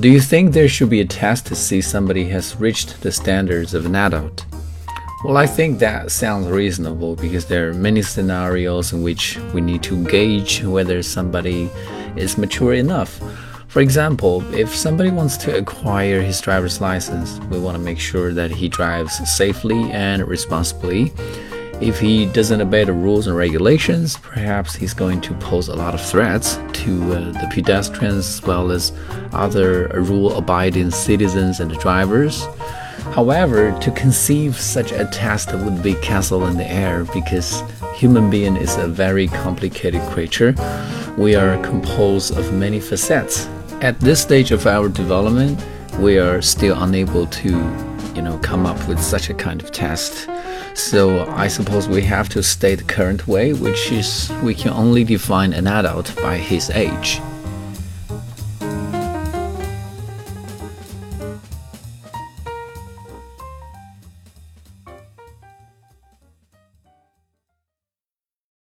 Do you think there should be a test to see somebody has reached the standards of an adult? Well, I think that sounds reasonable because there are many scenarios in which we need to gauge whether somebody is mature enough. For example, if somebody wants to acquire his driver's license, we want to make sure that he drives safely and responsibly. If he doesn't obey the rules and regulations, perhaps he's going to pose a lot of threats to uh, the pedestrians as well as other rule abiding citizens and drivers. However, to conceive such a test would be castle in the air because human being is a very complicated creature. We are composed of many facets. At this stage of our development, we are still unable to, you know, come up with such a kind of test. So I suppose we have to stay the current way, which is we can only define an adult by his age.